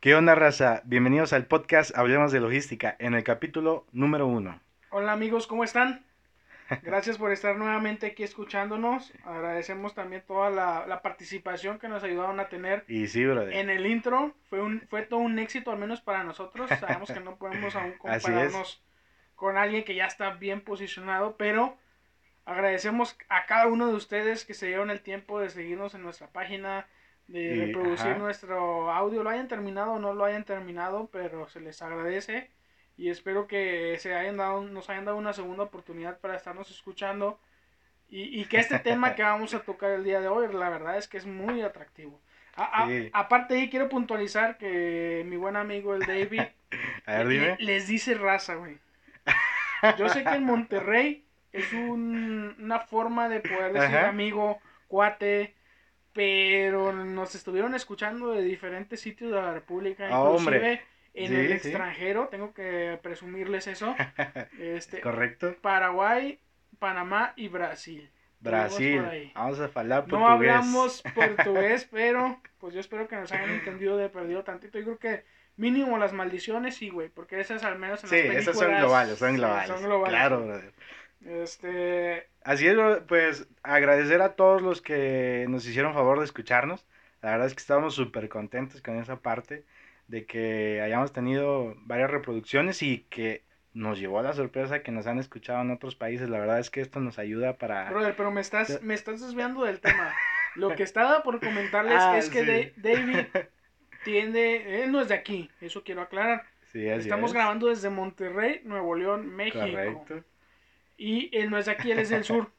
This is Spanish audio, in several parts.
¿Qué onda, raza? Bienvenidos al podcast Hablemos de Logística, en el capítulo número uno. Hola amigos, ¿cómo están? Gracias por estar nuevamente aquí escuchándonos. Agradecemos también toda la, la participación que nos ayudaron a tener Y sí, brother. en el intro. Fue, un, fue todo un éxito, al menos para nosotros. Sabemos que no podemos aún compararnos con alguien que ya está bien posicionado, pero agradecemos a cada uno de ustedes que se dieron el tiempo de seguirnos en nuestra página, de Y- reproducir ajá. nuestro audio, lo hayan terminado o no lo hayan terminado, pero se les agradece y espero que se hayan dado, nos hayan dado una segunda oportunidad para estarnos escuchando y, y que este tema que vamos a tocar el día de hoy, la verdad es que es muy atractivo. A- a- Sí. Aparte ahí quiero puntualizar que mi buen amigo el David A ver, le- dime. les dice raza, güey. Yo sé que en Monterrey es un- una forma de poder decir Ajá. amigo, cuate, pero nos estuvieron escuchando de diferentes sitios de la República, Ah, inclusive hombre. en Sí, el sí. extranjero, tengo que presumirles eso. Este, ¿Correcto? Paraguay, Panamá y Brasil. Brasil. Vamos a hablar No portugués. hablamos portugués, pero pues yo espero que nos hayan entendido de perdido tantito. Yo creo que mínimo las maldiciones sí, güey, porque esas al menos en Sí, las películas esas son globales, son globales. son globales. Claro, brother. Este, Así es, pues agradecer a todos los que nos hicieron favor de escucharnos. La verdad es que estamos súper contentos con esa parte de que hayamos tenido varias reproducciones y que nos llevó a la sorpresa que nos han escuchado en otros países. La verdad es que esto nos ayuda para... brother, pero me estás me estás desviando del tema. Lo que estaba por comentarles Ah, es que sí. David tiende, él no es de aquí, eso quiero aclarar. Sí, así Estamos es. grabando desde Monterrey, Nuevo León, México. Correcto. Y él no es de aquí, él es del sur,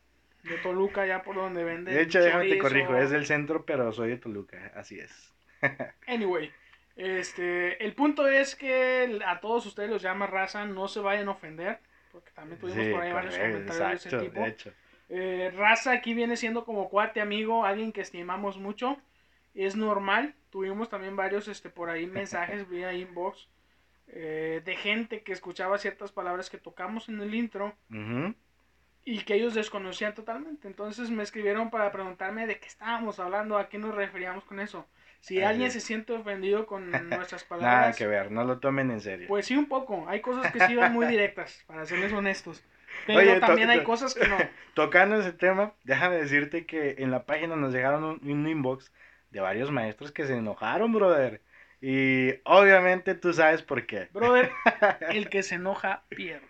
de Toluca, ya por donde venden. De hecho, déjame te corrijo, es del centro, pero soy de Toluca, así es. Anyway, este, el punto es que a todos ustedes los llama raza, no se vayan a ofender, porque también tuvimos Sí, por ahí varios comentarios de ese tipo. de hecho. Eh, raza aquí viene siendo como cuate amigo, alguien que estimamos mucho, es normal. Tuvimos también varios este, por ahí mensajes vía inbox eh, de gente que escuchaba ciertas palabras que tocamos en el intro y que ellos desconocían totalmente. Entonces me escribieron para preguntarme de qué estábamos hablando, a qué nos referíamos con eso. Si Así alguien se siente ofendido con nuestras Nada palabras, que ver, no lo tomen en serio. pues sí un poco. Hay cosas que sí van muy directas, para serles honestos. Pero Oye, también hay cosas que no. Tocando ese tema, déjame decirte que en la página nos llegaron un, un inbox de varios maestros que se enojaron, brother. Y obviamente tú sabes por qué. Brother, el que se enoja pierde.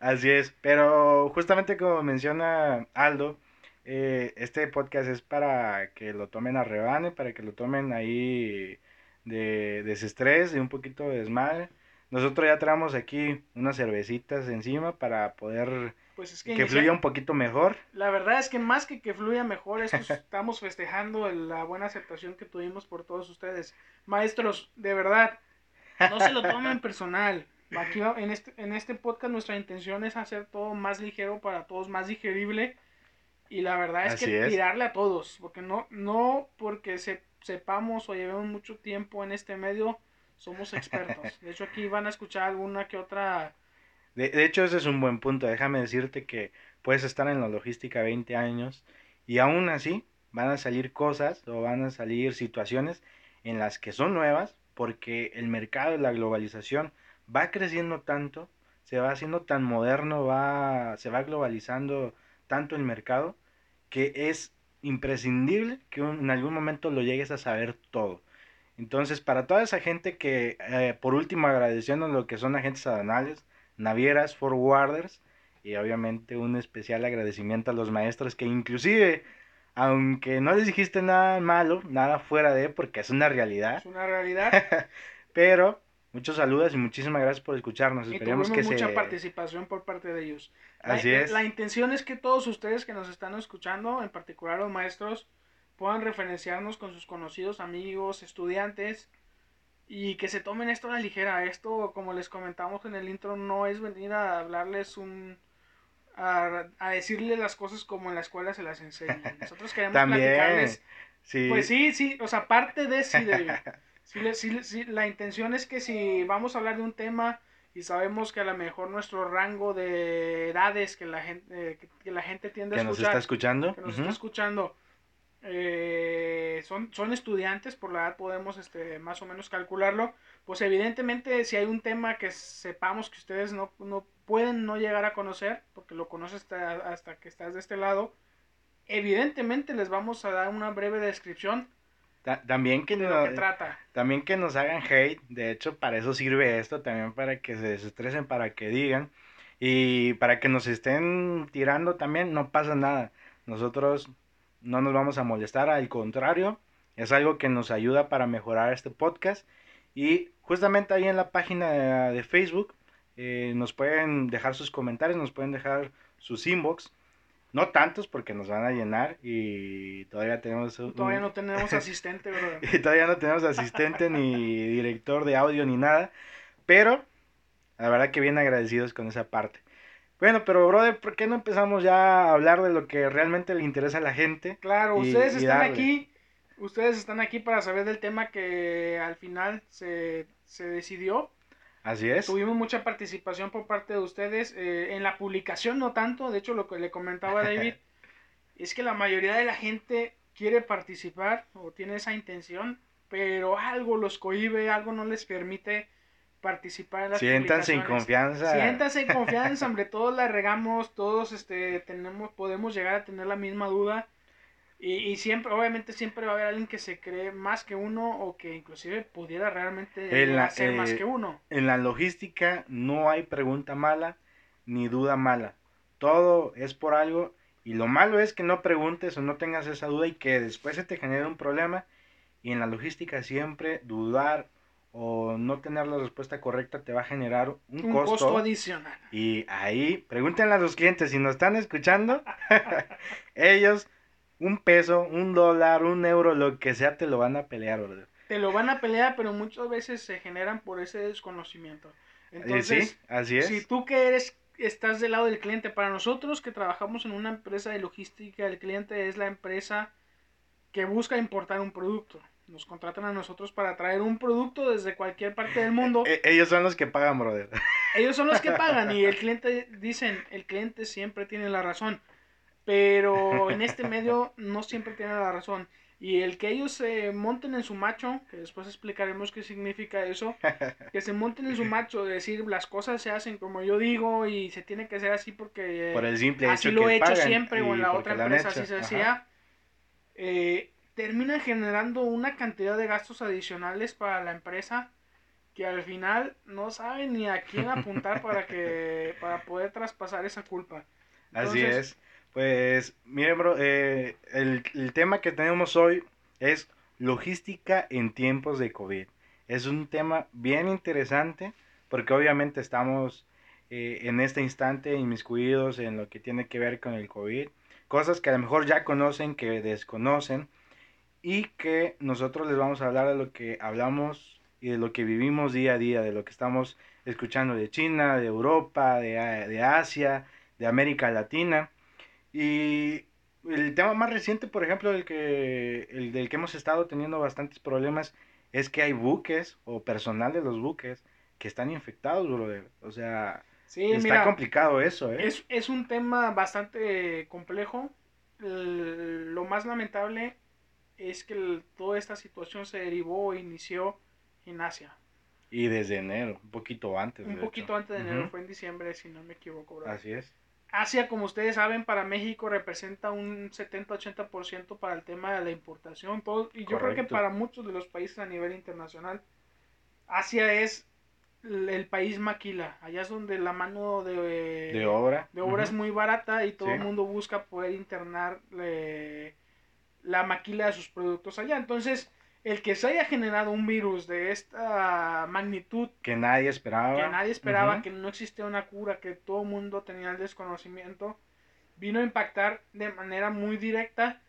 Así es, pero justamente como menciona Aldo, eh, este podcast es para que lo tomen a rebane, para que lo tomen ahí de desestrés, de un poquito de desmadre. Nosotros ya traemos aquí unas cervecitas encima para poder Pues es que, que fluya un poquito mejor. la verdad es que más que que fluya mejor, esto es- estamos festejando la buena aceptación que tuvimos por todos ustedes. Maestros, de verdad, no se lo tomen personal. Aquí en este, en este podcast nuestra intención es hacer todo más ligero para todos, más digerible. Y la verdad es Así que es. tirarle a todos, porque no, no porque se, sepamos o llevemos mucho tiempo en este medio, somos expertos. De hecho, aquí van a escuchar alguna que otra De, de hecho, ese es un buen punto. Déjame decirte que puedes estar en la logística 20 años y aún así van a salir cosas o van a salir situaciones en las que son nuevas porque el mercado, la globalización va creciendo tanto, se va haciendo tan moderno, va, se va globalizando tanto el mercado que es imprescindible que en algún momento lo llegues a saber todo. Entonces, para toda esa gente que, eh, por último, agradeciendo lo que son agentes aduanales, navieras, forwarders, y obviamente un especial agradecimiento a los maestros que inclusive, aunque no les dijiste nada malo, nada fuera de, porque es una realidad, es una realidad. pero muchos saludos y muchísimas gracias por escucharnos. Y Esperemos que mucha se... participación por parte de ellos. La, Así es. la intención es que todos ustedes que nos están escuchando, en particular los maestros, puedan referenciarnos con sus conocidos, amigos, estudiantes y que se tomen esto a la ligera. Esto, como les comentamos en el intro, no es venir a hablarles un... a, a decirles las cosas como en la escuela se las enseñan. Nosotros queremos También, platicarles sí, pues sí, sí, o sea, parte de sí, David. Sí, sí, la intención es que si vamos a hablar de un tema y sabemos que a lo mejor nuestro rango de edades que la gente, eh, que, que la gente tiende a que nos está escuchando. que nos está escuchando, eh, son, son estudiantes, por la edad podemos este, más o menos calcularlo, pues evidentemente si hay un tema que sepamos que ustedes no, no pueden no llegar a conocer, porque lo conoces hasta, hasta que estás de este lado, evidentemente les vamos a dar una breve descripción también que, de que trata. también que nos hagan hate, de hecho para eso sirve esto, también para que se desestresen, para que digan y para que nos estén tirando también, no pasa nada. Nosotros no nos vamos a molestar, al contrario, es algo que nos ayuda para mejorar este podcast y justamente ahí en la página de, Facebook eh, nos pueden dejar sus comentarios, nos pueden dejar sus inbox no tantos porque nos van a llenar y todavía tenemos... todavía no tenemos asistente, y todavía no tenemos asistente ni director de audio ni nada. Pero la verdad que bien agradecidos con esa parte. Bueno, pero brother, ¿por qué no empezamos ya a hablar de lo que realmente le interesa a la gente? Claro, ustedes están aquí, ustedes están aquí para saber del tema que al final se, se decidió Así es. Tuvimos mucha participación por parte de ustedes. Eh, en la publicación no tanto, de hecho lo que le comentaba David es que la mayoría de la gente quiere participar o tiene esa intención, pero algo los cohibe, algo no les permite participar en las Siéntanse en confianza. Siéntanse en confianza, hombre, todos la regamos, todos este tenemos podemos llegar a tener la misma duda y, siempre, obviamente siempre va a haber alguien que se cree más que uno o que inclusive pudiera realmente ser más eh, que uno. En la logística no hay pregunta mala ni duda mala. Todo es por algo y lo malo es que no preguntes o no tengas esa duda y que después se te genere un problema. Y en la logística siempre dudar o no tener la respuesta correcta te va a generar un, un costo, adicional. Y ahí, pregúntenle a los clientes si nos están escuchando. ellos un peso, un dólar, un euro, lo que sea, te lo van a pelear. Te lo van a pelear, pero muchas veces se generan por ese desconocimiento. Eh, Entonces, sí, así es. Si tú que eres, estás del lado del cliente, para nosotros que trabajamos en una empresa de logística, el cliente es la empresa que busca importar un producto. Nos contratan a nosotros para traer un producto desde cualquier parte del mundo. E-, ellos son los que pagan, brother. Ellos son los que pagan y el cliente, dicen, el cliente siempre tiene la razón. Pero en este medio no siempre tienen la razón. Y el que ellos se monten en su macho, que después explicaremos qué significa eso, que se monten en su macho, de decir las cosas se hacen como yo digo y se tiene que hacer así porque Por el simple así lo he hecho siempre o en la otra empresa así se hacía, eh, termina generando una cantidad de gastos adicionales para la empresa que al final no saben ni a quién apuntar para que para poder traspasar esa culpa. así es. Pues, miren, bro, eh, el, tema que tenemos hoy es logística en tiempos de COVID. Es un tema bien interesante porque obviamente estamos eh, en este instante inmiscuidos en lo que tiene que ver con el COVID. Cosas que a lo mejor ya conocen, que desconocen y que nosotros les vamos a hablar de lo que hablamos y de lo que vivimos día a día, de lo que estamos escuchando de China, de Europa, de, de Asia, de América Latina. Y el tema más reciente, por ejemplo, el, que, el del que hemos estado teniendo bastantes problemas, es que hay buques o personal de los buques que están infectados, brother. O sea, está complicado eso, ¿eh? Es, es un tema bastante complejo. lo más lamentable es que toda esta situación se derivó o inició en Asia. Y desde enero, un poquito antes. Un poquito antes de enero, fue en diciembre, si no me equivoco. Así es. Asia, como ustedes saben, para México representa un 70-80% para el tema de la importación. y yo creo que para muchos de los países a nivel internacional, Asia es el país maquila. Allá es donde la mano de, de obra, de obra es muy barata y todo el mundo busca poder internar la maquila de sus productos allá. Entonces, el que se haya generado un virus de esta magnitud que nadie esperaba. que nadie esperaba que no existía una cura que todo el mundo tenía el desconocimiento vino a impactar de manera muy directa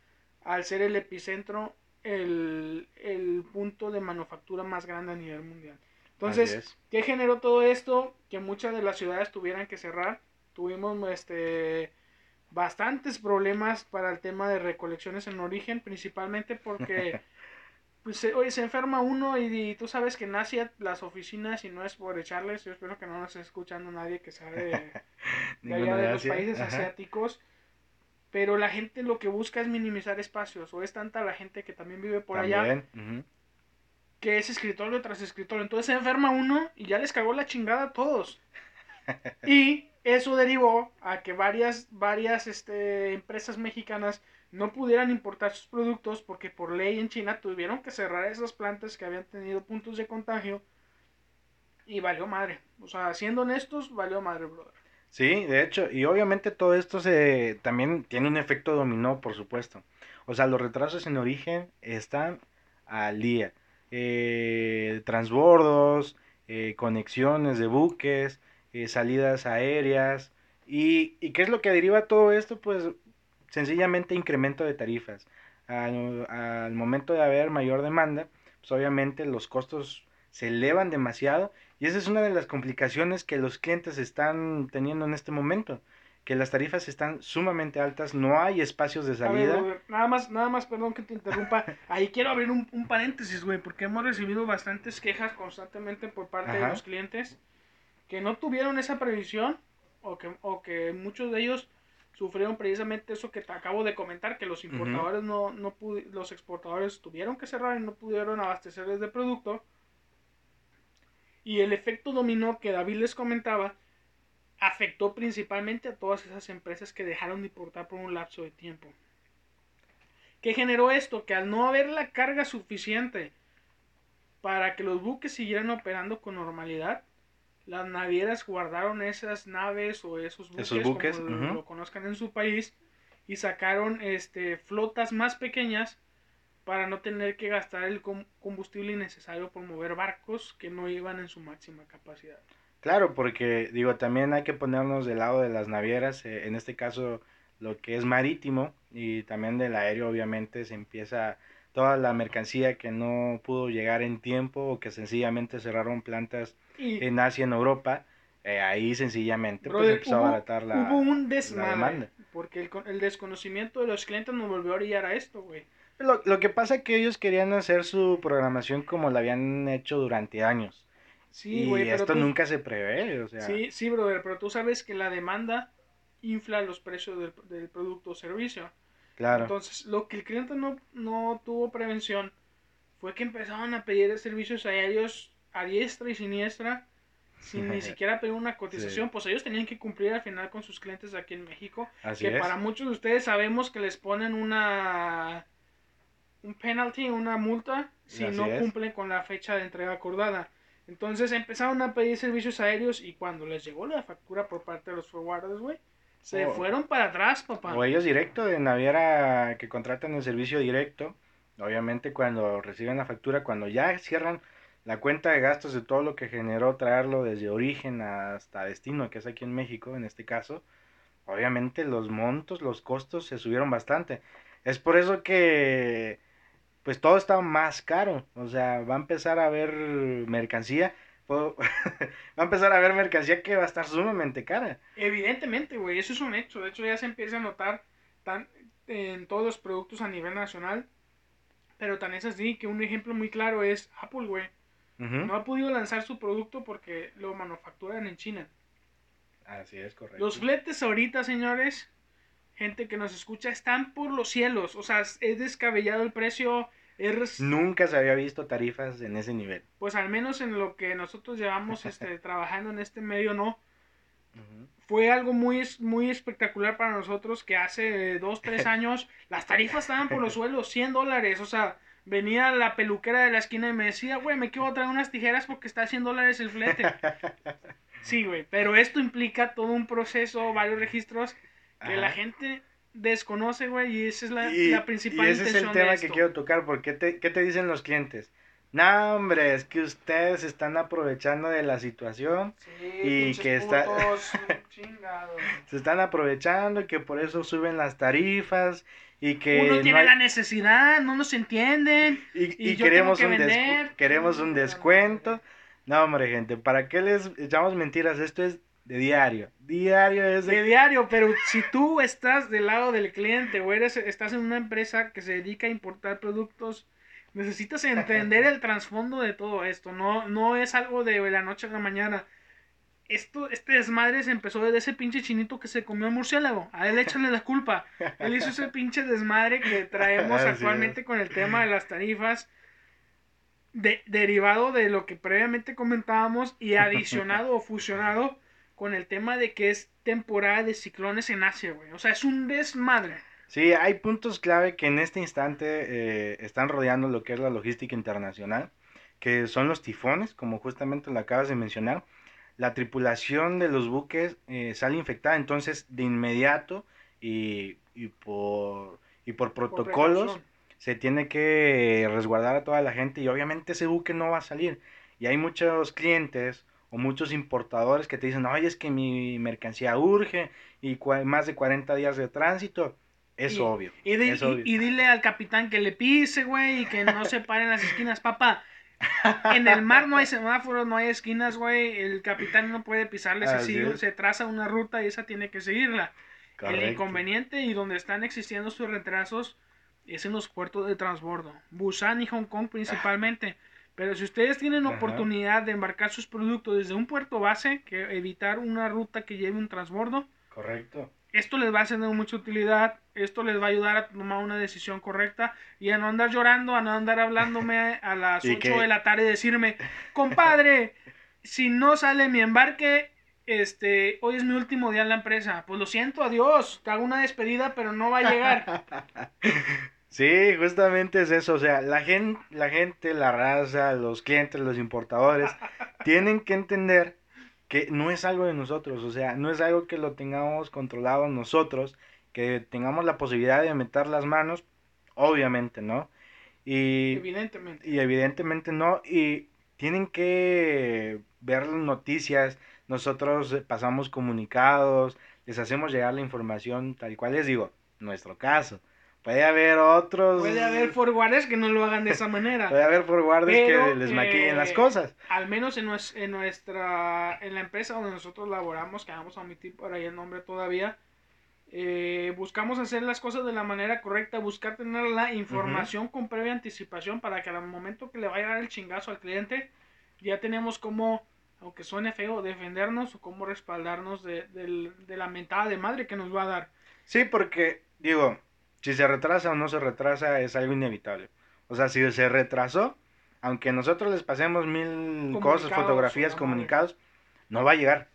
al ser el epicentro el, el punto de manufactura más grande a nivel mundial. Entonces qué generó todo esto que muchas de las ciudades tuvieran que cerrar. Tuvimos este bastantes problemas para el tema de recolecciones en origen principalmente porque pues oye, se enferma uno y, tú sabes que en Asia las oficinas, y no es por echarles, yo espero que no nos esté escuchando nadie que sabe de, allá de los países asiáticos, pero la gente lo que busca es minimizar espacios, o es tanta la gente que también vive por allá, También, ujú. que es escritorio tras escritorio. Entonces se enferma uno y ya les cagó la chingada a todos. y eso derivó a que varias, varias este, empresas mexicanas no pudieran importar sus productos porque por ley en China tuvieron que cerrar esas plantas que habían tenido puntos de contagio y valió madre. O sea, siendo honestos, valió madre, brother. Sí, de hecho, y obviamente todo esto se también tiene un efecto dominó, por supuesto. O sea, los retrasos en origen están al día. Eh, transbordos, eh, conexiones de buques, eh, salidas aéreas. Y, ¿Y qué es lo que deriva todo esto? Pues sencillamente incremento de tarifas. Al, al momento de haber mayor demanda, pues obviamente los costos se elevan demasiado y esa es una de las complicaciones que los clientes están teniendo en este momento, que las tarifas están sumamente altas, no hay espacios de A ver, salida. nada más, nada más, perdón que te interrumpa. Ahí quiero abrir un, un paréntesis, güey, porque hemos recibido bastantes quejas constantemente por parte de los clientes que no tuvieron esa previsión o que, o que muchos de ellos sufrieron precisamente eso que te acabo de comentar, que los importadores no, no los exportadores tuvieron que cerrar y no pudieron abastecerles de producto. Y el efecto dominó que David les comentaba afectó principalmente a todas esas empresas que dejaron de importar por un lapso de tiempo. ¿Qué generó esto? Que al no haber la carga suficiente para que los buques siguieran operando con normalidad, las navieras guardaron esas naves o esos buques, Esos buques, como lo- conozcan en su país, y sacaron este, flotas más pequeñas para no tener que gastar el com- combustible innecesario por mover barcos que no iban en su máxima capacidad. Claro, porque digo, también hay que ponernos del lado de las navieras, eh, en este caso lo que es marítimo y también del aéreo obviamente se empieza toda la mercancía que no pudo llegar en tiempo o que sencillamente cerraron plantas Y en Asia, en Europa, eh, ahí sencillamente pues Brother, empezó a hubo- abaratar la, hubo un la desmadre, demanda. porque el, con- el desconocimiento de los clientes nos volvió a orillar a esto, güey. Lo, lo que pasa es que ellos querían hacer su programación como la habían hecho durante años. Sí, y pero esto tú- nunca se prevé, o sea, Sí, sí, brother, pero tú sabes que la demanda infla los precios del, del producto o servicio. Claro. Entonces, lo que el cliente no, no tuvo prevención fue que empezaron a pedir servicios aéreos a diestra y siniestra sin ni siquiera pedir una cotización, Sí. pues ellos tenían que cumplir al final con sus clientes aquí en México, Así que es. para muchos de ustedes sabemos que les ponen una un penalty, una multa si Así no es. cumplen con la fecha de entrega acordada. Entonces empezaron a pedir servicios aéreos y cuando les llegó la factura por parte de los forwarders, güey, se fueron para atrás, papá. O ellos directo, de naviera que contratan el servicio directo, obviamente cuando reciben la factura, cuando ya cierran la cuenta de gastos de todo lo que generó traerlo desde origen hasta destino, que es aquí en México en este caso, obviamente los montos, los costos se subieron bastante. Es por eso que pues todo está más caro, o sea, va a empezar a haber mercancía, va a empezar a haber mercancía que va a estar sumamente cara. Evidentemente, güey, eso es un hecho. De hecho, ya se empieza a notar tan, en todos los productos a nivel nacional. Pero tan es así que un ejemplo muy claro es Apple, güey. No ha podido lanzar su producto porque lo manufacturan en China. Así es, correcto. Los fletes ahorita, señores, gente que nos escucha, están por los cielos. O sea, es descabellado el precio. Es, Nunca se había visto tarifas en ese nivel. pues al menos en lo que nosotros llevamos este, trabajando en este medio, no. Fue algo muy, muy espectacular para nosotros que hace dos, tres años las tarifas estaban por los suelos, 100 dólares, o sea, venía la peluquera de la esquina y me decía, güey, me quiero traer unas tijeras porque está a 100 dólares el flete. Sí, güey, pero esto implica todo un proceso, varios registros que la gente desconoce, güey, y esa es la, Y, la principal y ese es el intención de tema que quiero tocar, porque te, ¿qué te dicen los clientes? No, hombre, es que ustedes están aprovechando de la situación, Sí, y que está- se están aprovechando y que por eso suben las tarifas y que Uno no tiene hay- la necesidad, no nos entienden. y, y y yo queremos, tengo un que vender. queremos un descuento. No, hombre, gente, ¿para qué les echamos mentiras? Esto es de diario. Diario es de... de diario, pero si tú estás del lado del cliente o eres, estás en una empresa que se dedica a importar productos, necesitas entender el trasfondo de todo esto. No, no es algo de la noche a la mañana. esto, este desmadre se empezó desde ese pinche chinito que se comió murciélago. A él échale la culpa. Él hizo ese pinche desmadre que traemos Así actualmente es. con el tema de las tarifas. de- derivado de lo que previamente comentábamos y adicionado o fusionado con el tema de que es temporada de ciclones en Asia, güey. O sea, es un desmadre. Sí, hay puntos clave que en este instante eh, están rodeando lo que es la logística internacional, que son los tifones, como justamente lo acabas de mencionar. La tripulación de los buques eh, sale infectada, entonces de inmediato y, y por, y por protocolos se tiene que resguardar a toda la gente y obviamente ese buque no va a salir. Y hay muchos clientes o muchos importadores que te dicen, oye, es que mi mercancía urge y más de 40 días de tránsito. Es Y- obvio. Y, di- es y- obvio. y dile al capitán que le pise, güey, y que no se pare en las esquinas. Papá, en el mar no hay semáforos, no hay esquinas, güey. El capitán no puede pisarle, se, Así se traza una ruta y esa tiene que seguirla. El inconveniente y donde están existiendo sus retrasos es en los puertos de transbordo. Busan y Hong Kong principalmente. Pero si ustedes tienen Ajá. oportunidad de embarcar sus productos desde un puerto base, que evitar una ruta que lleve un transbordo, Correcto. esto les va a ser de mucha utilidad, esto les va a ayudar a tomar una decisión correcta y a no andar llorando, a no andar hablándome a las Y 8 que- de la tarde y decirme, compadre, si no sale mi embarque, este, hoy es mi último día en la empresa. Pues lo siento, adiós, te hago una despedida, pero no va a llegar. Sí, justamente es eso, o sea, la gente, la gente, la raza, los clientes, los importadores, tienen que entender que no es algo de nosotros, o sea, no es algo que lo tengamos controlado nosotros, que tengamos la posibilidad de meter las manos, obviamente, ¿no? Y, Evidentemente. y evidentemente no, y tienen que ver las noticias, nosotros eh, pasamos comunicados, les hacemos llegar la información tal cual les digo, nuestro caso. Puede haber otros. Puede haber forwarders que no lo hagan de esa manera. Puede haber forwarders Pero, que les maquillen las cosas. Al menos en, nues- en nuestra, en la empresa donde nosotros laboramos, que vamos a omitir por ahí el nombre todavía, eh, buscamos hacer las cosas de la manera correcta, buscar tener la información con previa anticipación para que al momento que le vaya a dar el chingazo al cliente, ya tenemos como, aunque suene feo, defendernos o cómo respaldarnos de, del- de la mentada de madre que nos va a dar. Sí, porque, digo, si se retrasa o no se retrasa es algo inevitable. O sea, si se retrasó, aunque nosotros les pasemos mil cosas, fotografías, comunicados, no va a llegar.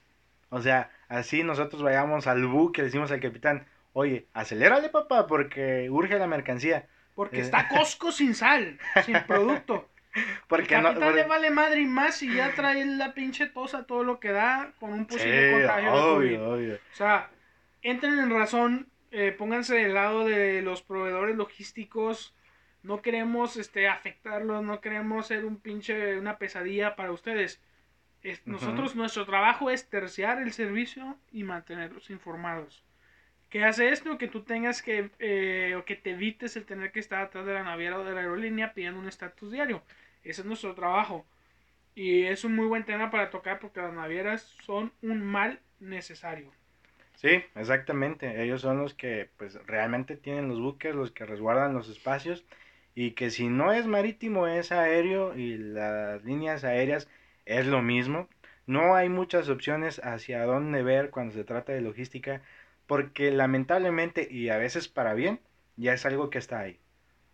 O sea, así nosotros vayamos al buque, le decimos al capitán, oye, acelérale papá, porque urge la mercancía. Porque Eh. está Costco sin sal, sin producto. Porque el no... capitán porque- le vale madre y más si ya trae la pinche tosa todo lo que da con un posible Sí, contagio de COVID. obvio, obvio. O sea, entren en razón, eh, pónganse del lado de los proveedores logísticos. No queremos este, afectarlos, no queremos ser un pinche, una pesadilla para ustedes. Es-. Nosotros, nuestro trabajo es terciar el servicio y mantenerlos informados. ¿Qué hace esto? Que tú tengas que, eh, o que te evites el tener que estar atrás de la naviera o de la aerolínea pidiendo un estatus diario. Ese es nuestro trabajo. Y es un muy buen tema para tocar porque las navieras son un mal necesario. Sí, exactamente. Ellos son los que pues realmente tienen los buques, los que resguardan los espacios y que si no es marítimo es aéreo y las líneas aéreas es lo mismo. No hay muchas opciones hacia dónde ver cuando se trata de logística porque lamentablemente y a veces para bien ya es algo que está ahí.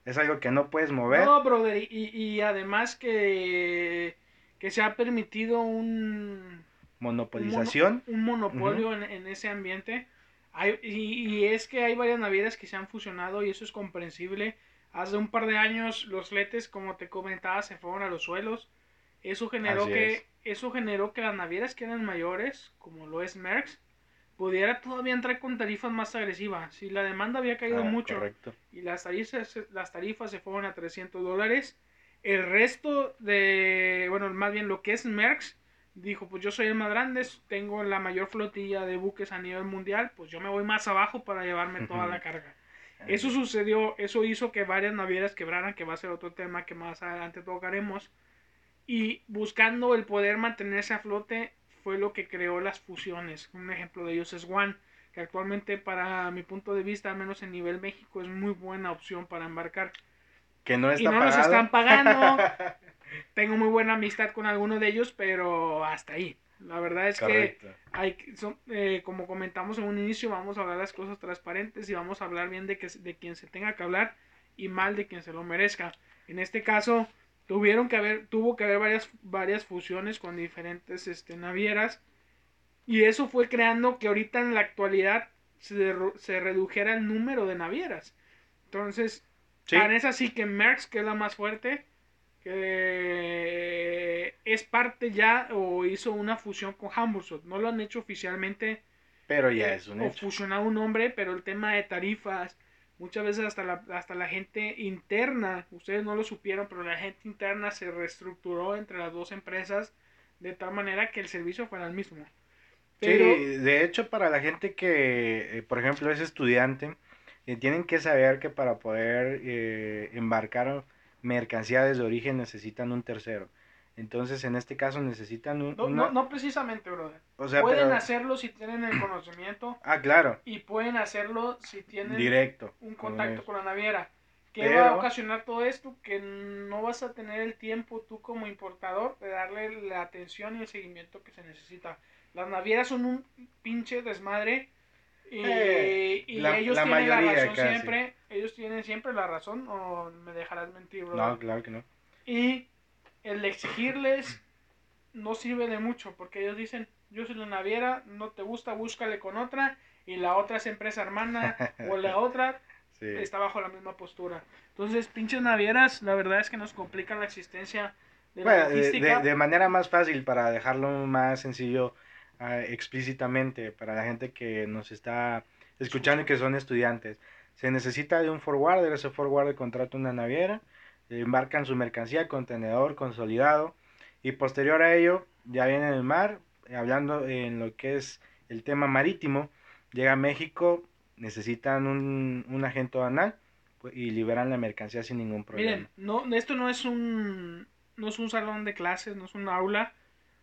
Es algo que no puedes mover. No, brother, y, y además que, que se ha permitido un, Monopolización. un monopolio en, en ese ambiente. Hay, y, y es que hay varias navieras que se han fusionado y eso es comprensible. Hace un par de años los fletes, como te comentaba, se fueron a los suelos. Eso generó Así que es. eso generó que las navieras que eran mayores, como lo es Merckx, pudiera todavía entrar con tarifas más agresivas. Si la demanda había caído Ah, mucho Correcto. y las tarifas, las tarifas se fueron a 300 dólares. El resto de, bueno, más bien lo que es Merckx, dijo, pues yo soy el más grande, tengo la mayor flotilla de buques a nivel mundial, pues yo me voy más abajo para llevarme toda la carga. Eso sucedió, eso hizo que varias navieras quebraran, que va a ser otro tema que más adelante tocaremos. Y buscando el poder mantenerse a flote fue lo que creó las fusiones. Un ejemplo de ellos es One, que actualmente para mi punto de vista, al menos en nivel México, es muy buena opción para embarcar. Que no Y está no nos pagado. están pagando. tengo muy buena amistad con alguno de ellos, pero hasta ahí. La verdad es Correcto. que hay, son, eh, como comentamos en un inicio, vamos a hablar las cosas transparentes y vamos a hablar bien de, que, de quien se tenga que hablar y mal de quien se lo merezca. En este caso, tuvieron que haber, tuvo que haber varias, varias fusiones con diferentes este, navieras y eso fue creando que ahorita en la actualidad se, se redujera el número de navieras. Entonces, Sí. tan es así que Merckx, que es la más fuerte, que es parte ya o hizo una fusión con Hamburg. No lo han hecho oficialmente Pero ya eh, es un o hecho. fusionado un nombre, pero el tema de tarifas, muchas veces hasta la, hasta la gente interna, ustedes no lo supieron, pero la gente interna se reestructuró entre las dos empresas de tal manera que el servicio fuera el mismo. Pero, Sí, de hecho, para la gente que, eh, por ejemplo, es estudiante, eh, tienen que saber que para poder eh, embarcar mercancía desde origen necesitan un tercero. Entonces, en este caso necesitan un, no, una- no, no precisamente, brother. o sea, pueden pero- hacerlo si tienen el conocimiento Ah, claro, y pueden hacerlo si tienen directo. un con contacto con la naviera. ¿Qué Pero- va a ocasionar todo esto? Que no vas a tener el tiempo tú como importador de darle la atención y el seguimiento que se necesita. Las navieras son un pinche desmadre y, Eh, y la- ellos la tienen la razón casi. siempre. Ellos tienen siempre la razón o me dejarás mentir, bro. No, claro que no. Y el exigirles no sirve de mucho porque ellos dicen, yo soy la naviera, no te gusta, búscale con otra y la otra es empresa hermana o la otra Sí. está bajo la misma postura. Entonces, pinches navieras, la verdad es que nos complican la existencia de la de, logística. de- de manera más fácil, para dejarlo más sencillo ah, explícitamente, para la gente que nos está escuchando y que son estudiantes, se necesita de un forwarder, ese forwarder contrata una naviera, embarcan su mercancía, contenedor consolidado, y posterior a ello, ya viene en el mar, hablando en lo que es el tema marítimo, llega a México, necesitan un, un agente banal y liberan la mercancía sin ningún problema. Miren, no, esto no es un no es un salón de clases, no es un aula.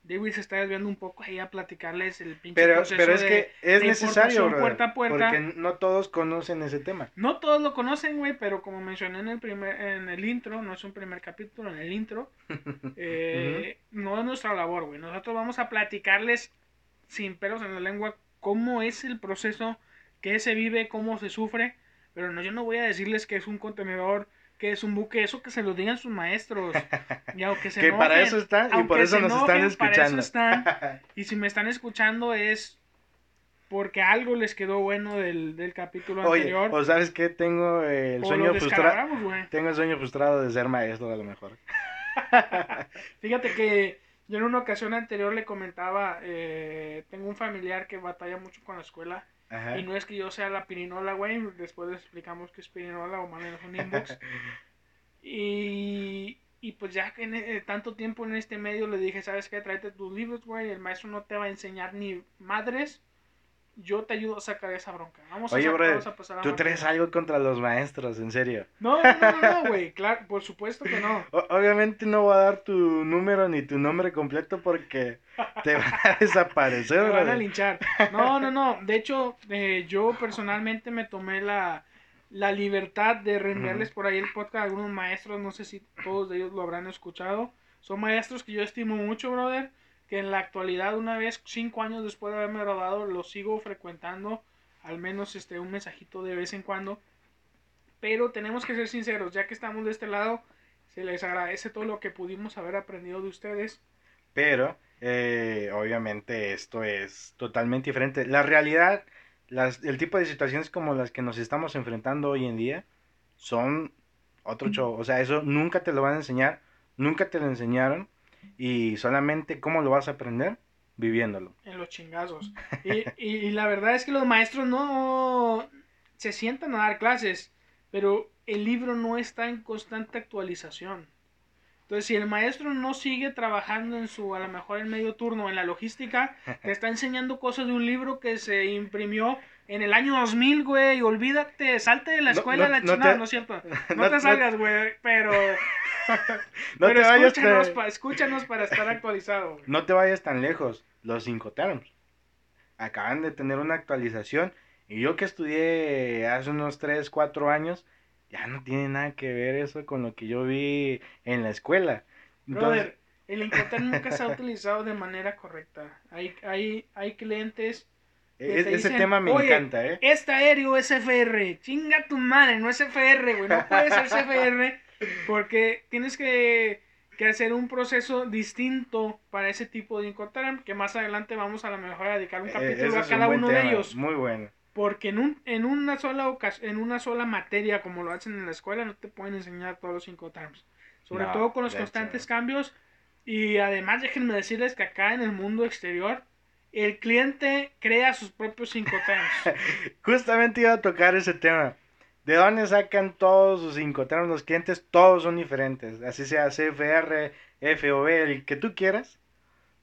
David se está desviando un poco ahí a platicarles el pinche Pero, proceso pero es de- que es necesario, brother, puerta a puerta. porque no todos conocen ese tema. No todos lo conocen, güey, pero como mencioné en el primer en el intro, no es un primer capítulo, en el intro, eh, no es nuestra labor, güey. Nosotros vamos a platicarles sin pelos en la lengua cómo es el proceso, qué se vive, cómo se sufre, pero no, yo no voy a decirles que es un contenedor, que es un buque, eso que se lo digan sus maestros. Y aunque se que para eso están y por eso nos enojen, están escuchando. están. Y si me están escuchando es porque algo les quedó bueno del, del capítulo Oye, anterior. o sabes que tengo el o sueño frustrado. Tengo el sueño frustrado de ser maestro a lo mejor. Fíjate que yo en una ocasión anterior le comentaba, eh, tengo un familiar que batalla mucho con la escuela. Ajá. Y no es que yo sea la pirinola, güey. Después les explicamos qué es pirinola o manden un inbox. y, y pues ya que en, eh, tanto tiempo en este medio le dije, ¿sabes qué? Tráete tus libros, güey. El maestro no te va a enseñar ni madres. Yo te ayudo a sacar esa bronca. Vamos Oye, a, sacar, brother, vamos a pasar a Tú materia". traes algo contra los maestros, en serio. No, no, no, no, güey. Claro, por supuesto que no. O- obviamente no voy a dar tu número ni tu nombre completo porque te van a desaparecer. Me van a linchar. No, no, no. De hecho, eh, yo personalmente me tomé la, la libertad de reenviarles por ahí el podcast a algunos maestros. No sé si todos de ellos lo habrán escuchado. Son maestros que yo estimo mucho, brother. Que en la actualidad, una vez, cinco años después de haberme graduado, los sigo frecuentando. Al menos este, un mensajito de vez en cuando. Pero tenemos que ser sinceros, ya que estamos de este lado, se les agradece todo lo que pudimos haber aprendido de ustedes. Pero, eh, obviamente, esto es totalmente diferente. La realidad, las, el tipo de situaciones como las que nos estamos enfrentando hoy en día son otro show. O sea, eso nunca te lo van a enseñar, nunca te lo enseñaron. Y solamente cómo lo vas a aprender viviéndolo. en los chingazos. Y, y- la verdad es que los maestros no se sientan a dar clases, pero el libro no está en constante actualización. Entonces, si el maestro no sigue trabajando en su, a lo mejor en medio turno, en la logística, te está enseñando cosas de un libro que se imprimió en el año 2000, güey. Olvídate, salte de la No, escuela no, la no chingada, te- no es cierto. No, no- te no- salgas, güey, pero, No pero te vayas escúchanos, pa- escúchanos para estar actualizado. güey. No te vayas tan lejos. Los Incoterms acaban de tener una actualización. Y yo que estudié hace unos 3, 4 años, ya no tiene nada que ver eso con lo que yo vi en la escuela. Brother, el Incoterm nunca se ha utilizado de manera correcta. Hay, hay, hay clientes ese tema me encanta, ¿eh? Este aéreo es FR. Chinga tu madre, no es FR, güey. No puede ser FR porque tienes que, que, hacer un proceso distinto para ese tipo de Incoterm. Que más adelante vamos a lo mejor a dedicar un eh, capítulo a cada uno de ellos. Muy bueno. Porque en, un, en, una sola en una sola materia, como lo hacen en la escuela, no te pueden enseñar todos los Incoterms. Sobre todo con los constantes cambios. Y además, déjenme decirles que acá en el mundo exterior el cliente crea sus propios Incoterms. Justamente iba a tocar ese tema. ¿De dónde sacan todos sus Incoterms los clientes? Todos son diferentes. Así sea CFR, FOB, el que tú quieras.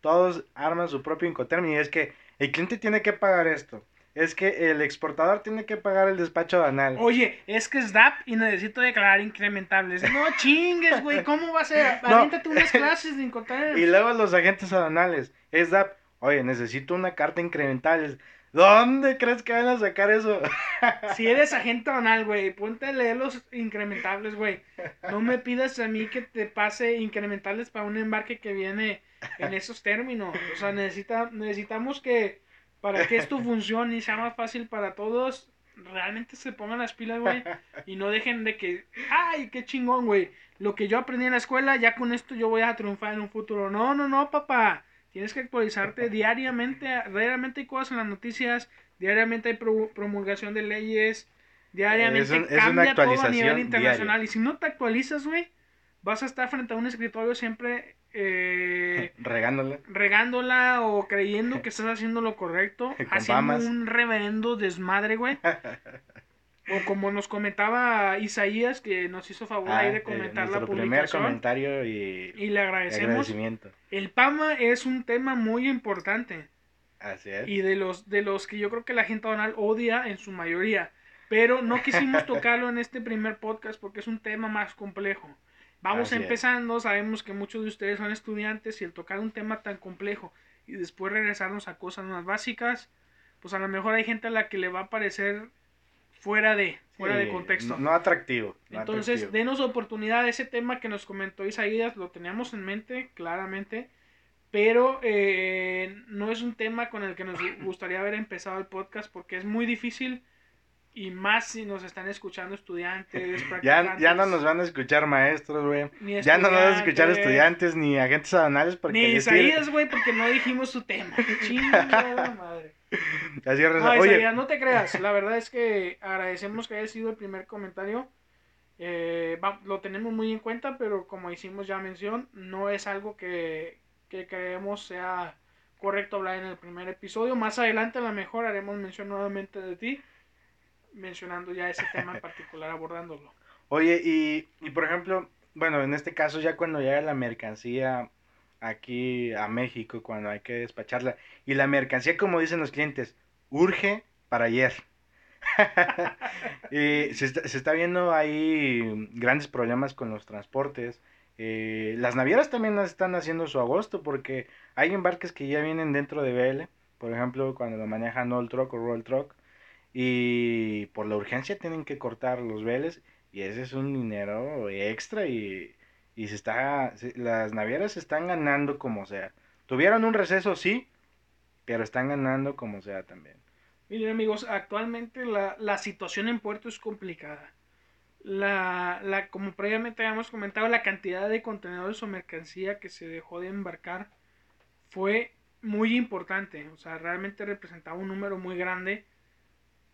Todos arman su propio Incoterm y es que el cliente tiene que pagar esto. Es que el exportador tiene que pagar el despacho banal. Oye, es que es DAP y necesito declarar incrementables. No chingues, güey. ¿Cómo va a ser? No. unas clases de Incoterms. Y luego los agentes aduanales. Es DAP. Oye, necesito una carta incremental. ¿Dónde crees que van a sacar eso? si eres agente banal, güey, ponte a leer los incrementales, güey. No me pidas a mí que te pase incrementales para un embarque que viene en esos términos. O sea, necesita, necesitamos que para que esto funcione y sea más fácil para todos, realmente se pongan las pilas, güey. Y no dejen de que, ay, qué chingón, güey. Lo que yo aprendí en la escuela, ya con esto yo voy a triunfar en un futuro. No, no, no, papá. Tienes que actualizarte diariamente. Diariamente hay cosas en las noticias. Diariamente hay promulgación de leyes. Diariamente cambia todo a nivel internacional. Y si no te actualizas, güey, vas a estar frente a un escritorio siempre eh, regándola. regándola o creyendo que estás haciendo lo correcto, haciendo un reverendo desmadre, güey. O como nos comentaba Isaías, que nos hizo favor ahí de ah, comentar la publicación. primer comentario y, y le agradecemos. El PAMA es un tema muy importante. Así es. Y de los, de los que yo creo que la gente donal odia en su mayoría. Pero no quisimos tocarlo en este primer podcast porque es un tema más complejo. Vamos empezando, sabemos que muchos de ustedes son estudiantes y el tocar un tema tan complejo y después regresarnos a cosas más básicas, pues a lo mejor hay gente a la que le va a parecer fuera de, fuera de contexto. No, atractivo. Entonces, denos oportunidad. Ese tema que nos comentó Isaías lo teníamos en mente, claramente. Pero eh, no es un tema con el que nos gustaría haber empezado el podcast porque es muy difícil y más si nos están escuchando estudiantes. ya, ya no nos van a escuchar maestros, güey. Ya no nos van a escuchar estudiantes ni agentes aduanales. Porque ni Isaías, güey, porque no dijimos su tema. Chingada madre. Así es, no, te creas. La verdad es que agradecemos que haya sido el primer comentario. Eh, lo tenemos muy en cuenta, pero como hicimos ya mención, no es algo que, que creemos sea correcto hablar en el primer episodio. Más adelante a lo mejor haremos mención nuevamente de ti mencionando ya ese tema en particular, abordándolo. Oye, y, y por ejemplo, bueno, en este caso ya cuando llega la mercancía aquí a México, cuando hay que despacharla, y la mercancía, como dicen los clientes, urge para ayer. y se, está, se está viendo ahí grandes problemas con los transportes. Eh, las navieras también están haciendo su agosto porque hay embarques que ya vienen dentro de BL, por ejemplo, cuando lo manejan Old Truck o Roll Truck, y por la urgencia tienen que cortar los veles y ese es un dinero extra y, y se está las navieras están ganando como sea. Tuvieron un receso sí, pero están ganando como sea también. Miren amigos, actualmente la, la situación en puerto es complicada. La, la, como previamente habíamos comentado, la cantidad de contenedores o mercancía que se dejó de embarcar fue muy importante. O sea, realmente representaba un número muy grande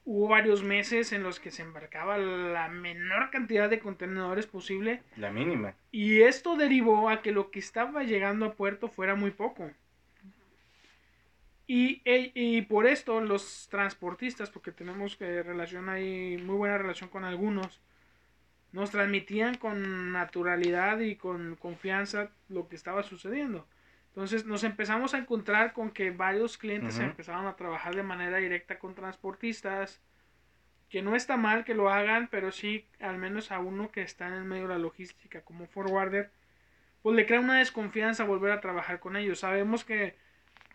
hubo varios meses en los que se embarcaba la menor cantidad de contenedores posible. La mínima. Y esto derivó a que lo que estaba llegando a puerto fuera muy poco. Y, e, y, por esto los transportistas, porque tenemos que relación ahí, muy buena relación con algunos, nos transmitían con naturalidad y con confianza lo que estaba sucediendo. Entonces nos empezamos a encontrar con que varios clientes empezaron a trabajar de manera directa con transportistas, que no está mal que lo hagan, pero sí al menos a uno que está en el medio de la logística como forwarder, pues le crea una desconfianza volver a trabajar con ellos. Sabemos que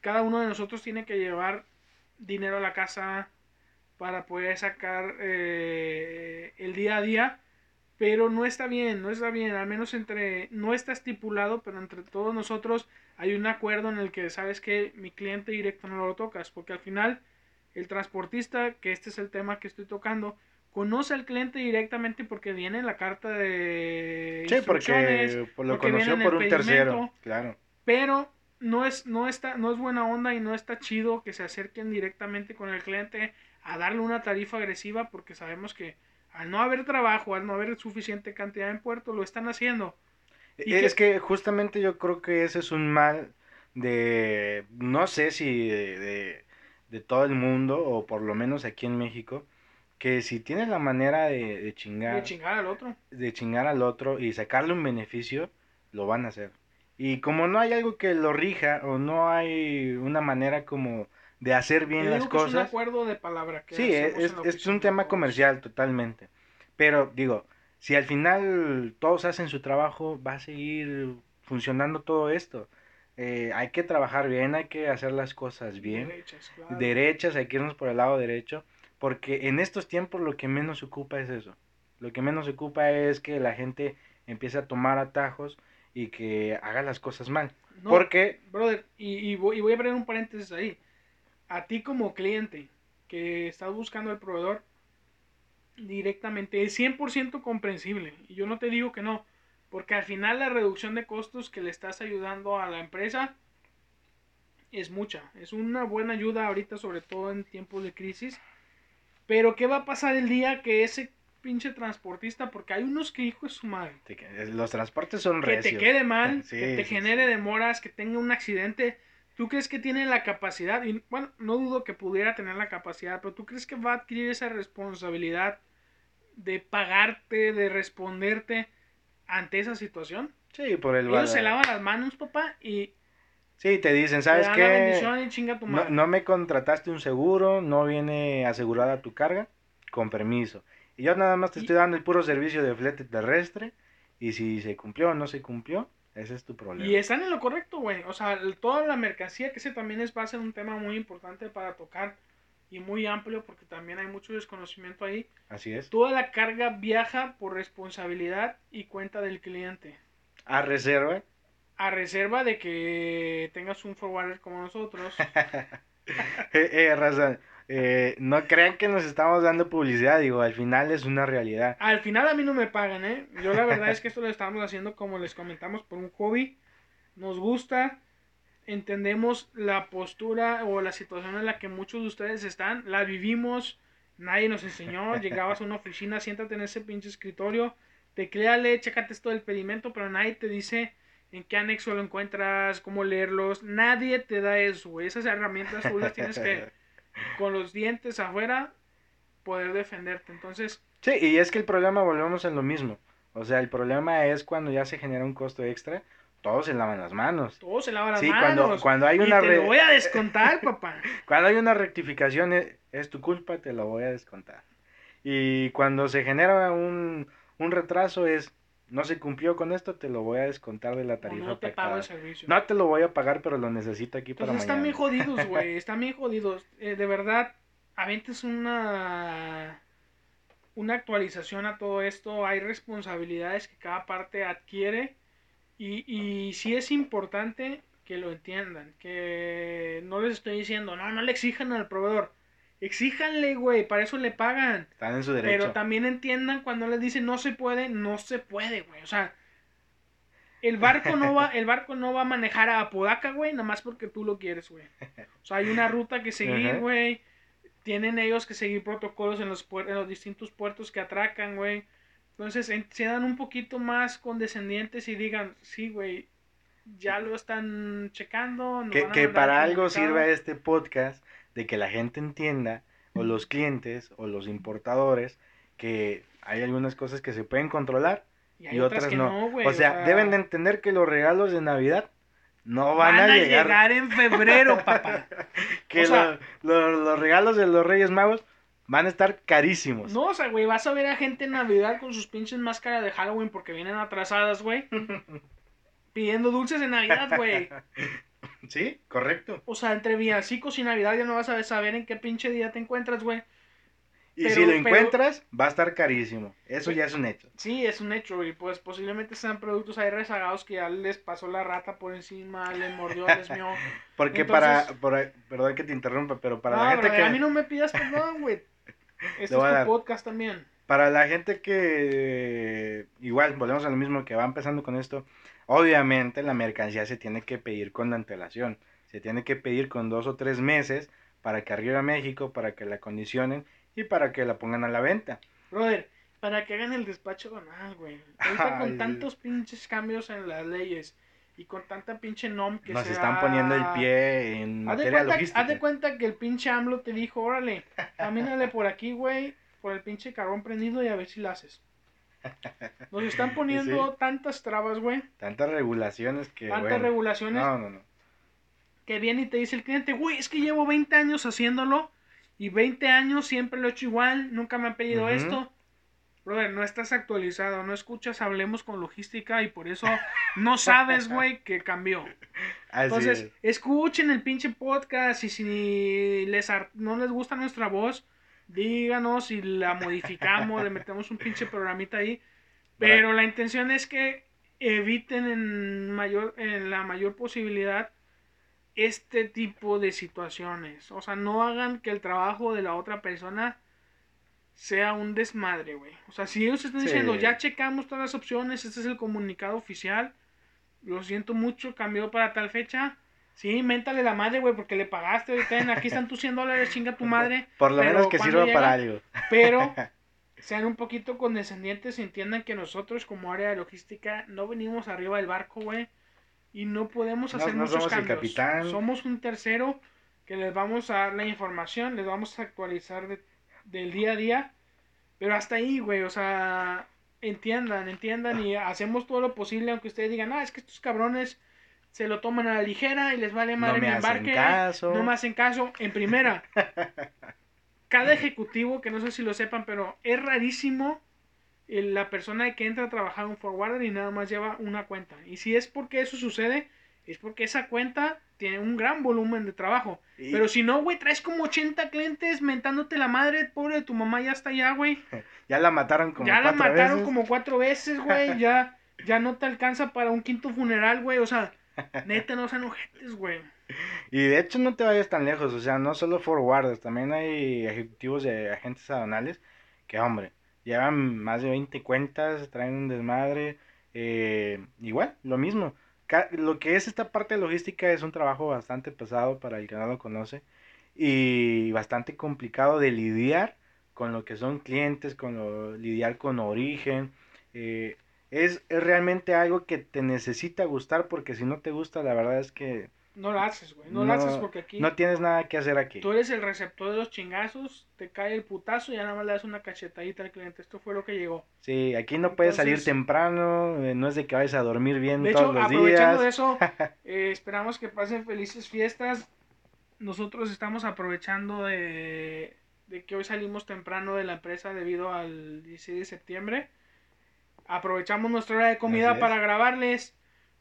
cada uno de nosotros tiene que llevar dinero a la casa para poder sacar eh, el día a día, Pero no está bien, no está bien, al menos entre, no está estipulado, pero entre todos nosotros hay un acuerdo en el que sabes que mi cliente directo no lo tocas, porque al final el transportista, que este es el tema que estoy tocando, conoce al cliente directamente porque viene en la carta de Sí, porque por lo conoció por un tercero, claro. Pero no es, no está, no es buena onda y no está chido que se acerquen directamente con el cliente a darle una tarifa agresiva porque sabemos que al no haber trabajo, al no haber suficiente cantidad en puerto, lo están haciendo. Y es que... justamente yo creo que ese es un mal de, no sé si de, de, todo el mundo o por lo menos aquí en México, que si tienes la manera de, de chingar, de chingar al otro, de chingar al otro y sacarle un beneficio, lo van a hacer. Y como no hay algo que lo rija o no hay una manera como de hacer bien las cosas. Es un acuerdo de palabra. Que sí, es, es un tema comercial totalmente. Pero digo, si al final todos hacen su trabajo, va a seguir funcionando todo esto. Eh, hay que trabajar bien, hay que hacer las cosas bien. Derechas, Derechas, hay que irnos por el lado derecho. Porque en estos tiempos lo que menos se ocupa es eso. Lo que menos se ocupa es que la gente empiece a tomar atajos y que haga las cosas mal. Porque... Brother, y, voy, a poner un paréntesis ahí. A ti como cliente que estás buscando el proveedor directamente es 100% comprensible. Y yo no te digo que no. Porque al final la reducción de costos que le estás ayudando a la empresa es mucha. Es una buena ayuda ahorita, sobre todo en tiempos de crisis. Pero ¿qué va a pasar el día que ese pinche transportista, porque hay unos que hijo de su madre. Los transportes son recios. Que te quede mal, que te genere demoras, que tenga un accidente. ¿Tú crees que tiene la capacidad? Y bueno, no dudo que pudiera tener la capacidad, pero ¿tú crees que va a adquirir esa responsabilidad de pagarte, de responderte ante esa situación? Sí, por el Ellos se lavan las manos, papá, y Sí, te dicen, ¿sabes qué? No, no, me contrataste un seguro, no viene asegurada tu carga, con permiso. Y yo nada más te estoy dando el puro servicio de flete terrestre. Y si se cumplió o no se cumplió, ese es tu problema. Y están en lo correcto, güey. O sea, toda la mercancía, que ese también es, va a ser un tema muy importante para tocar y muy amplio porque también hay mucho desconocimiento ahí. Así es. Toda la carga viaja por responsabilidad y cuenta del cliente. ¿A reserva? A reserva de que tengas un forwarder como nosotros. eh, eh, razón. Eh, no crean que nos estamos dando publicidad, digo, al final es una realidad. Al final a mí no me pagan, ¿eh? Yo la verdad es que esto lo estamos haciendo como les comentamos por un hobby. Nos gusta, entendemos la postura o la situación en la que muchos de ustedes están, la vivimos, nadie nos enseñó, llegabas a una oficina, siéntate en ese pinche escritorio, tecleale, chécate esto del pedimento, pero nadie te dice en qué anexo lo encuentras, cómo leerlos, nadie te da eso, Esas herramientas tú las tienes que con los dientes afuera poder defenderte. Entonces... Sí, y es que el problema, volvemos a lo mismo. O sea, el problema es cuando ya se genera un costo extra, todos se lavan las manos. Todos se lavan las sí, manos. Cuando, cuando hay una... Te lo voy a descontar, papá. cuando hay una rectificación, es, tu culpa, te lo voy a descontar. Y cuando se genera un, un retraso, es no se cumplió con esto, te lo voy a descontar de la tarifa. no te pago el servicio. No te lo voy a pagar, pero lo necesito aquí para mañana. Están bien jodidos, güey. Están bien jodidos. Eh, de verdad, es una una actualización a todo esto. Hay responsabilidades que cada parte adquiere. Y, y sí es importante que lo entiendan. Que no les estoy diciendo, no, no le exijan al proveedor Exíjanle, güey, para eso le pagan. Están en su derecho. Pero también entiendan cuando les dicen no se puede, no se puede, güey. O sea, el barco no va, el barco no va a manejar a Apodaca, güey, nada más porque tú lo quieres, güey. O sea, hay una ruta que seguir, güey. Tienen ellos que seguir protocolos en los, en los distintos puertos que atracan, güey. Entonces, sean un poquito más condescendientes y digan, sí, güey, ya lo están checando. que, que para algo sirva este podcast de que la gente entienda, o los clientes, o los importadores, que hay algunas cosas que se pueden controlar y, otras, no. o, sea, deben de entender que los regalos de Navidad no van, a, llegar. en febrero, papá. que los regalos de los Reyes Magos van a estar carísimos. No, o sea, güey, vas a ver a gente en Navidad con sus pinches máscaras de Halloween porque vienen atrasadas, güey. pidiendo dulces de Navidad, güey. Sí, correcto. O sea, entre villancicos y Navidad ya no vas a saber en qué pinche día te encuentras, güey. Y Pero- si lo pero- encuentras, va a estar carísimo. Eso ya es un hecho. Sí, es un hecho, y pues posiblemente sean productos ahí rezagados que ya les pasó la rata por encima, le mordió, les mió. Porque Entonces- para, por- perdón que te interrumpa, pero para no, la gente brother, que... a mí no me pidas perdón, güey. Este es tu podcast también. Para la gente que igual volvemos a lo mismo que va empezando con esto, obviamente la mercancía se tiene que pedir con antelación, se tiene que pedir con dos o tres meses para que arribe a México, para que la acondicionen y para que la pongan a la venta. Brother, para que hagan el despacho banal, güey. Ahorita Ay, con tantos pinches cambios en las leyes y con tanta pinche nom que Nos se están ha- poniendo el pie en Haz de, materia cuenta, logística. haz de cuenta que el pinche AMLO te dijo, órale, camínale por aquí, güey, por el pinche carbón prendido y a ver si la haces. Nos están poniendo tantas trabas, güey, Tantas regulaciones que... tantas bueno, regulaciones, No, no, no. que viene y te dice el cliente, güey, es que llevo 20 años haciéndolo y 20 años siempre lo he hecho igual, nunca me han pedido esto. Brother, no estás actualizado, no escuchas Hablemos con Logística y por eso no sabes, güey, que cambió. Así Entonces, es. escuchen el pinche podcast y si les no les gusta nuestra voz, díganos y la modificamos, le metemos un pinche programita ahí. Pero la intención es que eviten en, mayor, en la mayor posibilidad este tipo de situaciones. O sea, no hagan que el trabajo de la otra persona sea un desmadre, güey. O sea, si ellos están Sí. diciendo, ya checamos todas las opciones, este es el comunicado oficial, lo siento mucho, cambió para tal fecha. Sí, méntale la madre, güey, porque le pagaste. aquí están tus 100 dólares, chinga tu madre. Por lo menos que ¿cuándo sirva para algo. Pero sean un poquito condescendientes y entiendan que nosotros como área de logística no venimos arriba del barco, güey. Y no podemos No- hacer no muchos somos el cambios. capitán. Somos un tercero que les vamos a dar la información, les vamos a actualizar de- del día a día. Pero hasta ahí, güey, o sea, entiendan, entiendan y hacemos todo lo posible, aunque ustedes digan, ah, es que estos cabrones se lo toman a la ligera y les vale No madre me mi hacen embarque. caso. No me hacen caso. En primera, cada ejecutivo, que no sé si lo sepan, pero es rarísimo el- la persona que entra a trabajar un forwarder y nada más lleva una cuenta. Y si es porque eso sucede, es porque esa cuenta tiene un gran volumen de trabajo. Y- Pero si no, güey, traes como 80 clientes mentándote la madre, pobre de tu mamá ya está allá, güey. Ya la mataron como Ya la cuatro mataron veces. como cuatro veces, güey. Ya, ya no te alcanza para un quinto funeral, güey. O sea, neta, no sean ojetes, güey. Y de hecho no te vayas tan lejos, o sea, no solo forwarders, también hay ejecutivos de agentes aduanales que, hombre, llevan más de 20 cuentas, traen un desmadre, eh, igual, lo mismo. Lo que es esta parte de logística es un trabajo bastante pesado para el que no lo conoce y bastante complicado de lidiar con lo que son clientes, con lo, lidiar con origen. eh, es, es realmente algo que te necesita gustar porque si no te gusta, la verdad es que No lo haces, güey. No, lo No, haces porque aquí no tienes nada que hacer aquí. tú eres el receptor de los chingazos, te cae el putazo y ya nada más le das una cachetadita al cliente. Esto fue lo que llegó. Sí, aquí no puedes salir temprano, eh, no es de que vayas a dormir bien De todos hecho, los aprovechando días. de eso, eh, esperamos que pasen felices fiestas. Nosotros estamos aprovechando de, de que hoy salimos temprano de la empresa debido al 16 de septiembre. Aprovechamos nuestra hora de comida para grabarles.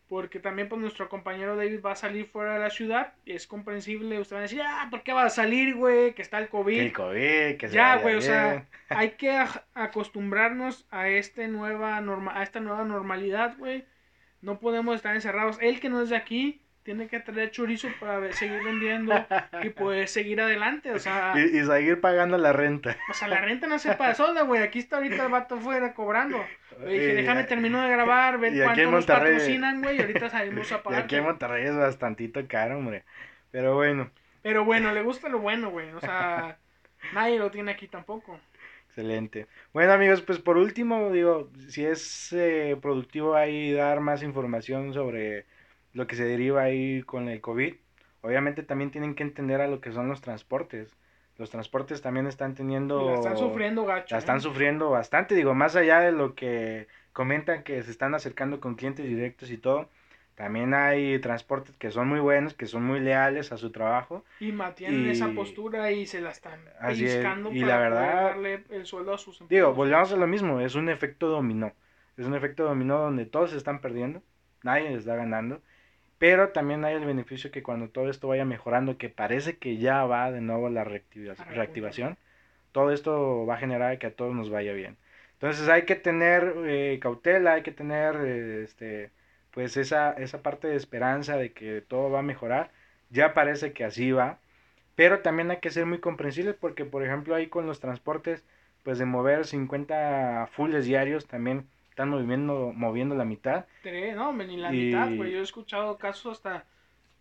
Porque también pues nuestro compañero David va a salir fuera de la ciudad. Y es comprensible. Ustedes van a decir, ah, ¿por qué va a salir, güey? Que está el COVID. Que el COVID, que se Ya, güey, o sea, hay que acostumbrarnos a este nueva norma a esta nueva normalidad, güey. No podemos estar encerrados. El que no es de aquí tiene que traer chorizo para seguir vendiendo y poder seguir adelante, o sea, Y, y seguir pagando la renta. o sea, la renta no se para sola, güey. Aquí está ahorita el vato afuera cobrando. Le dije, Y- déjame termino de grabar, ver y cuánto nos patrocinan, güey, y ahorita salimos a Y pagar. aquí en Monterrey es bastantito caro, hombre. Pero bueno, Pero bueno, le gusta lo bueno, güey. O sea, nadie lo tiene aquí tampoco. excelente. Bueno, amigos, pues por último, digo, si es eh, productivo ahí dar más información sobre lo que se deriva ahí con el COVID, obviamente también tienen que entender a lo que son los transportes. Los transportes también están teniendo... La están sufriendo gacho. La están ¿eh? sufriendo bastante, digo, más allá de lo que comentan que se están acercando con clientes directos y todo, también hay transportes que son muy buenos, que son muy leales a su trabajo. Y mantienen Y- esa postura y se la están es, y para la verdad- poder darle el sueldo a sus Digo, empleados. volvamos a lo mismo, es un efecto dominó. Es un efecto dominó donde todos se están perdiendo, nadie está ganando, pero también hay el beneficio que cuando todo esto vaya mejorando, que parece que ya va de nuevo la reactiva- A repuntar. reactivación, todo esto va a generar que a todos nos vaya bien. Entonces hay que tener eh, cautela, hay que tener eh, este, pues esa, esa parte de esperanza de que todo va a mejorar. Ya parece que así va, pero también hay que ser muy comprensibles porque, por ejemplo, ahí con los transportes, pues de mover 50 fulles diarios también están moviendo, moviendo la mitad. No, ni la mitad, güey. Yo he escuchado casos hasta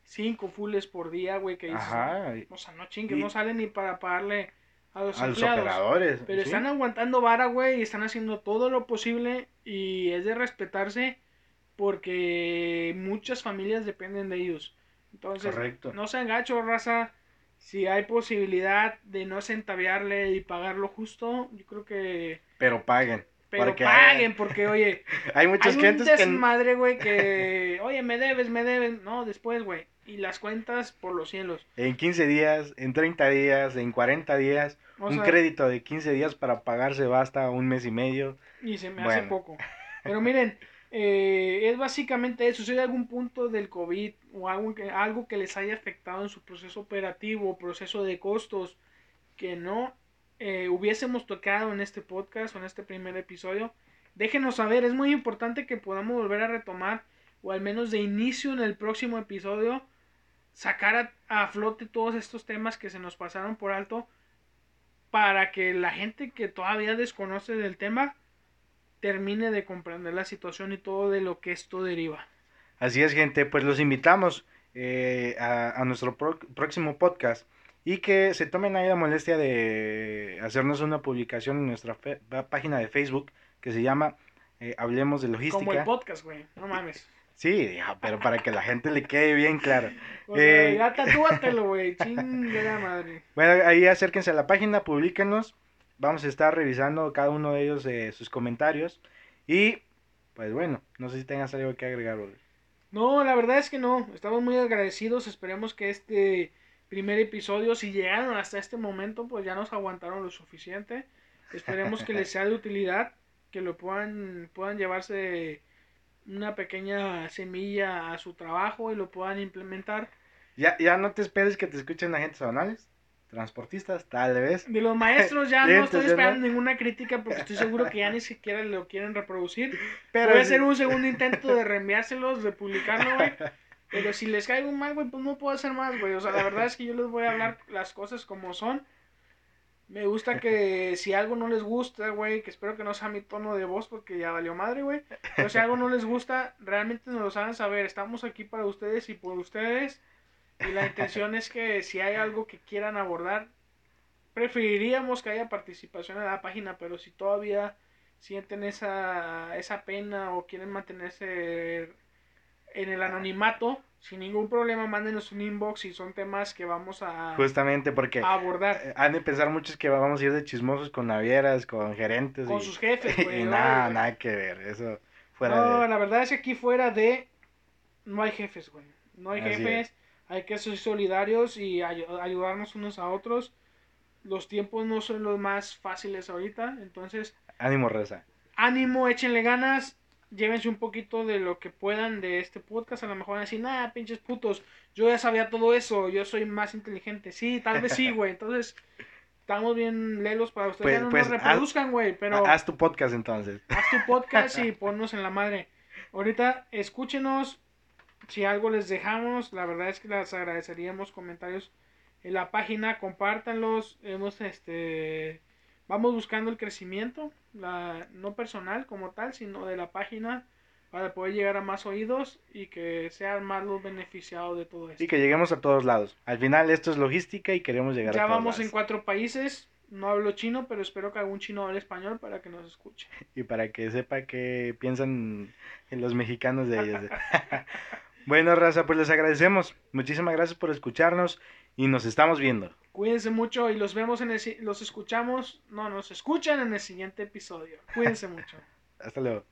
5 fulles por día, güey, que Ajá. O sea, no chingue, no sale ni para pagarle a los, a los operadores. Pero están aguantando vara, güey, y están haciendo todo lo posible y es de respetarse porque muchas familias dependen de ellos. Entonces, no sean gachos, raza. Si hay posibilidad de no centaviarle y pagarlo justo, yo creo que... Pero paguen. Pero paguen, porque, oye... hay muchas hay gentes un desmadre, güey, que... Oye, me debes, me debes. No, después, güey. Y las cuentas por los cielos. En 15 días, en 30 días, en 40 días. un crédito de 15 días para pagarse basta un mes y medio. Y se me hace poco. Pero miren, eh, es básicamente eso. Si hay algún punto del COVID o algo que, algo que les haya afectado en su proceso operativo, proceso de costos, que no eh, hubiésemos tocado en este podcast o en este primer episodio, déjenos saber. Es muy importante que podamos volver a retomar, o al menos de inicio en el próximo episodio, sacar a, a flote todos estos temas que se nos pasaron por alto para que la gente que todavía desconoce del tema termine de comprender la situación y todo de lo que esto deriva. Así es, gente, pues los invitamos eh, a, nuestro próximo podcast y que se tomen ahí la molestia de hacernos una publicación en nuestra página de Facebook que se llama eh, Hablemos de Logística. Como el podcast, güey, no mames. Sí, pero para que la gente le quede bien claro. eh, ya tatúatelo, güey, chingada madre. Bueno, ahí acérquense a la página, publíquenos Vamos a estar revisando cada uno de ellos eh, sus comentarios. Y pues bueno, no sé si tengas algo que agregar, No, la verdad es que no. Estamos muy agradecidos. Esperemos que este primer episodio, si llegaron hasta este momento, pues ya nos aguantaron lo suficiente. Esperemos que les sea de utilidad, que lo puedan, puedan llevarse una pequeña semilla a su trabajo y lo puedan implementar. Ya, ya no te esperes que te escuchen agentes banales transportistas, tal vez. De los maestros ya no estoy esperando ninguna crítica porque estoy seguro que ya ni siquiera lo quieren reproducir. Pero Voy a hacer un segundo intento de reenviárselos, de publicarlo, güey. Pero si les caigo mal, güey, pues no puedo hacer más, güey. O sea, la verdad es que yo les voy a hablar las cosas como son. Me gusta que si algo no les gusta, güey, que espero que no sea mi tono de voz porque ya valió madre, güey. Pero si algo no les gusta, realmente nos lo hagan saber. Estamos aquí para ustedes y por ustedes. Y la intención es que si hay algo que quieran abordar, preferiríamos que haya participación en la página, pero si todavía sienten esa, esa pena o quieren mantenerse en el anonimato, sin ningún problema, mándenos un inbox y son temas que vamos a justamente porque abordar. Eh, han de pensar muchos que vamos a ir de chismosos con navieras, con gerentes con sus jefes, güey. y nada, nada que ver, eso fuera no, la verdad es que aquí fuera de no hay jefes, güey. No hay jefes hay que ser solidarios y ayudarnos unos a otros. Los tiempos no son los más fáciles ahorita, entonces... Ánimo, Reza. Ánimo, échenle ganas, llévense un poquito de lo que puedan de este podcast. A lo mejor van a decir, nada, pinches putos, yo ya sabía todo eso, yo soy más inteligente. Sí, tal vez sí, güey. Entonces, estamos bien lelos para ustedes. Pues, no pues, nos reproduzcan, güey, pero... Haz tu podcast entonces. Haz tu podcast y ponnos en la madre. Ahorita, escúchenos, si algo les dejamos, la verdad es que les agradeceríamos comentarios en la página, compártanlos, hemos este vamos buscando el crecimiento, la, no personal como tal, sino de la página para poder llegar a más oídos y que sean más los beneficiados de todo esto. Y que lleguemos a todos lados. Al final esto es logística y queremos llegar ya a todos vamos en cuatro países. No hablo chino, pero espero que algún chino hable español para que nos escuche. Y para que sepa que piensan en los mexicanos de ellos. Bueno, raza, pues les agradecemos. Muchísimas gracias por escucharnos y nos estamos viendo. Cuídense mucho y los vemos en el, los escuchamos, no, nos escuchan en el siguiente episodio. Cuídense mucho. Hasta luego.